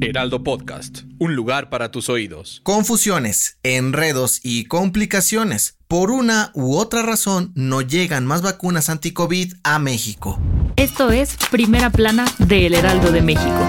Heraldo Podcast, un lugar para tus oídos. Confusiones, enredos y complicaciones. Por una u otra razón, no llegan más vacunas anti-COVID a México. Esto es Primera Plana de El Heraldo de México.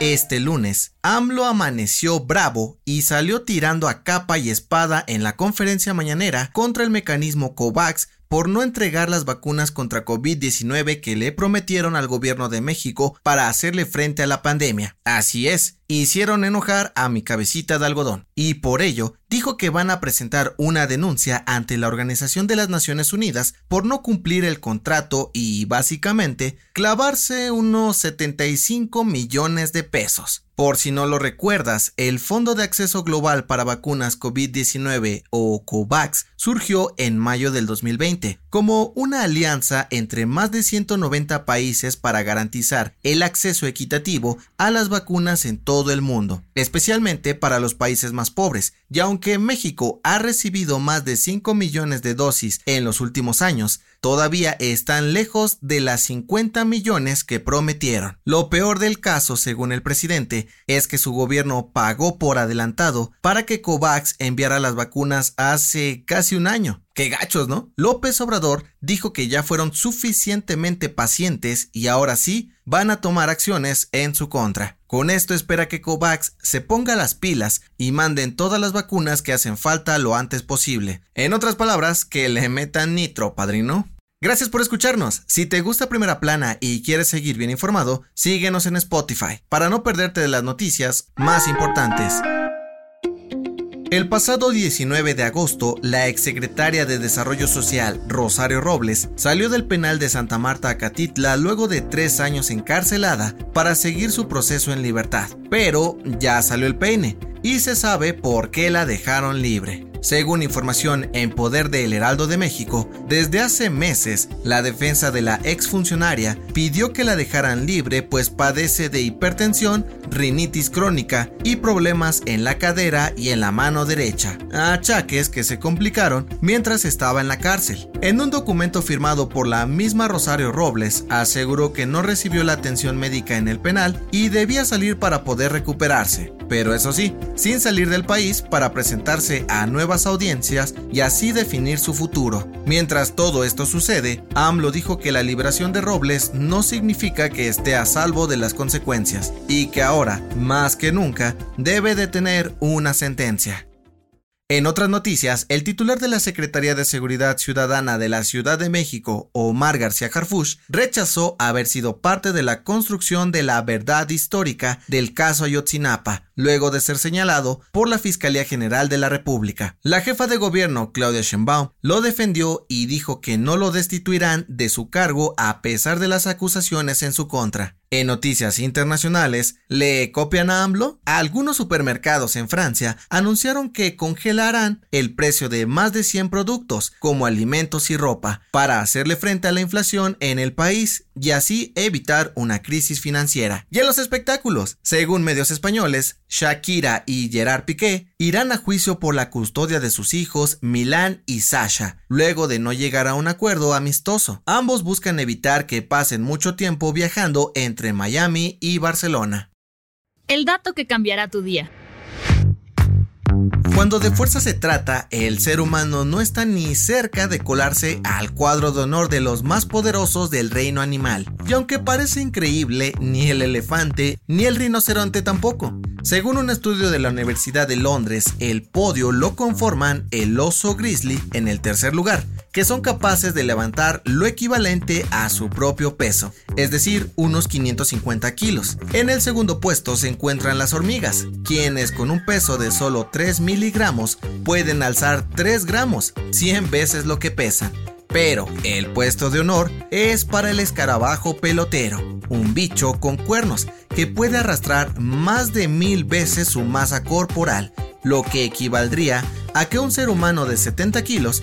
Este lunes, AMLO amaneció bravo y salió tirando a capa y espada en la conferencia mañanera contra el mecanismo COVAX por no entregar las vacunas contra COVID-19 que le prometieron al gobierno de México para hacerle frente a la pandemia. Así es, hicieron enojar a mi cabecita de algodón y por ello dijo que van a presentar una denuncia ante la Organización de las Naciones Unidas por no cumplir el contrato y básicamente clavarse unos 75 millones de pesos. Por si no lo recuerdas, el Fondo de Acceso Global para Vacunas COVID-19 o COVAX surgió en mayo del 2020 como una alianza entre más de 190 países para garantizar el acceso equitativo a las vacunas en todo el mundo, especialmente para los países más pobres. Y aunque México ha recibido más de 5 millones de dosis en los últimos años, todavía están lejos de las 50 millones que prometieron. Lo peor del caso, según el presidente, es que su gobierno pagó por adelantado para que COVAX enviara las vacunas hace casi un año. Qué gachos, ¿no? López Obrador dijo que ya fueron suficientemente pacientes y ahora sí van a tomar acciones en su contra. Con esto espera que COVAX se ponga las pilas y manden todas las vacunas que hacen falta lo antes posible. En otras palabras, que le metan nitro, padrino. Gracias por escucharnos. Si te gusta Primera Plana y quieres seguir bien informado, síguenos en Spotify para no perderte de las noticias más importantes. El pasado 19 de agosto, la exsecretaria de Desarrollo Social, Rosario Robles, salió del penal de Santa Marta Acatitla luego de tres años encarcelada para seguir su proceso en libertad. Pero ya salió el peine y se sabe por qué la dejaron libre. Según información en poder del Heraldo de México, desde hace meses la defensa de la exfuncionaria pidió que la dejaran libre pues padece de hipertensión, rinitis crónica y problemas en la cadera y en la mano derecha, achaques que se complicaron mientras estaba en la cárcel. En un documento firmado por la misma Rosario Robles, aseguró que no recibió la atención médica en el penal y debía salir para poder recuperarse, pero eso sí, sin salir del país para presentarse a audiencias y así definir su futuro. Mientras todo esto sucede, AMLO dijo que la liberación de Robles no significa que esté a salvo de las consecuencias y que ahora, más que nunca, debe de tener una sentencia. En otras noticias, el titular de la Secretaría de Seguridad Ciudadana de la Ciudad de México, Omar García Harfush, rechazó haber sido parte de la construcción de la verdad histórica del caso Ayotzinapa, luego de ser señalado por la Fiscalía General de la República. La jefa de gobierno, Claudia Sheinbaum, lo defendió y dijo que no lo destituirán de su cargo a pesar de las acusaciones en su contra. En noticias internacionales, ¿le copian a AMLO? Algunos supermercados en Francia anunciaron que congelarán el precio de más de 100 productos, como alimentos y ropa, para hacerle frente a la inflación en el país y así evitar una crisis financiera. Y en los espectáculos, según medios españoles, Shakira y Gerard Piqué irán a juicio por la custodia de sus hijos Milán y Sasha, luego de no llegar a un acuerdo amistoso. Ambos buscan evitar que pasen mucho tiempo viajando entre Miami y Barcelona. El dato que cambiará tu día. Cuando de fuerza se trata, el ser humano no está ni cerca de colarse al cuadro de honor de los más poderosos del reino animal. Y aunque parece increíble, ni el elefante ni el rinoceronte tampoco. Según un estudio de la Universidad de Londres, el podio lo conforman el oso grizzly en el tercer lugar, que son capaces de levantar lo equivalente a su propio peso, es decir, unos 550 kilos. En el segundo puesto se encuentran las hormigas, quienes con un peso de solo 3 miligramos pueden alzar 3 gramos, 100 veces lo que pesan. Pero el puesto de honor es para el escarabajo pelotero, un bicho con cuernos que puede arrastrar más de mil veces su masa corporal, lo que equivaldría a que un ser humano de 70 kilos